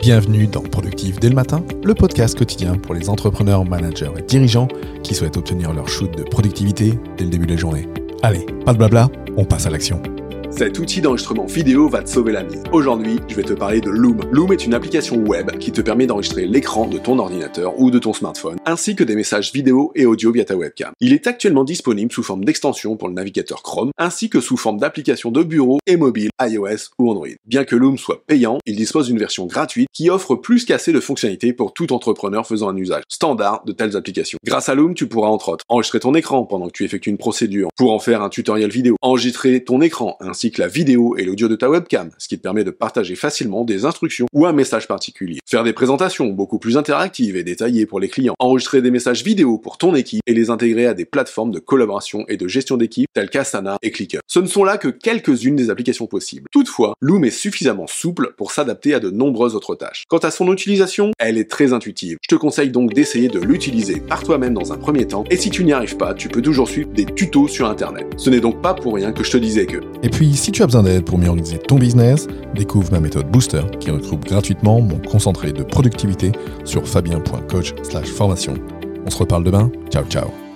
Bienvenue dans Productif dès le matin, le podcast quotidien pour les entrepreneurs, managers et dirigeants qui souhaitent obtenir leur shoot de productivité dès le début de la journée. Allez, pas de blabla, on passe à l'action. Cet outil d'enregistrement vidéo va te sauver la mise. Aujourd'hui, je vais te parler de Loom. Loom est une application web qui te permet d'enregistrer l'écran de ton ordinateur ou de ton smartphone, ainsi que des messages vidéo et audio via ta webcam. Il est actuellement disponible sous forme d'extension pour le navigateur Chrome, ainsi que sous forme d'application de bureau et mobile iOS ou Android. Bien que Loom soit payant, il dispose d'une version gratuite qui offre plus qu'assez de fonctionnalités pour tout entrepreneur faisant un usage standard de telles applications. Grâce à Loom, tu pourras entre autres enregistrer ton écran pendant que tu effectues une procédure, pour en faire un tutoriel vidéo, enregistrer ton écran ainsi que la vidéo et l'audio de ta webcam, ce qui te permet de partager facilement des instructions ou un message particulier. Faire des présentations beaucoup plus interactives et détaillées pour les clients. Enregistrer des messages vidéo pour ton équipe et les intégrer à des plateformes de collaboration et de gestion d'équipe telles qu'Asana et Clicker. Ce ne sont là que quelques-unes des applications possibles. Toutefois, Loom est suffisamment souple pour s'adapter à de nombreuses autres tâches. Quant à son utilisation, elle est très intuitive. Je te conseille donc d'essayer de l'utiliser par toi-même dans un premier temps et si tu n'y arrives pas, tu peux toujours suivre des tutos sur internet. Ce n'est donc pas pour rien que je te disais que. Et si tu as besoin d'aide pour mieux organiser ton business, découvre ma méthode Booster qui regroupe gratuitement mon concentré de productivité sur fabien.coach/formation. On se reparle demain. Ciao ciao.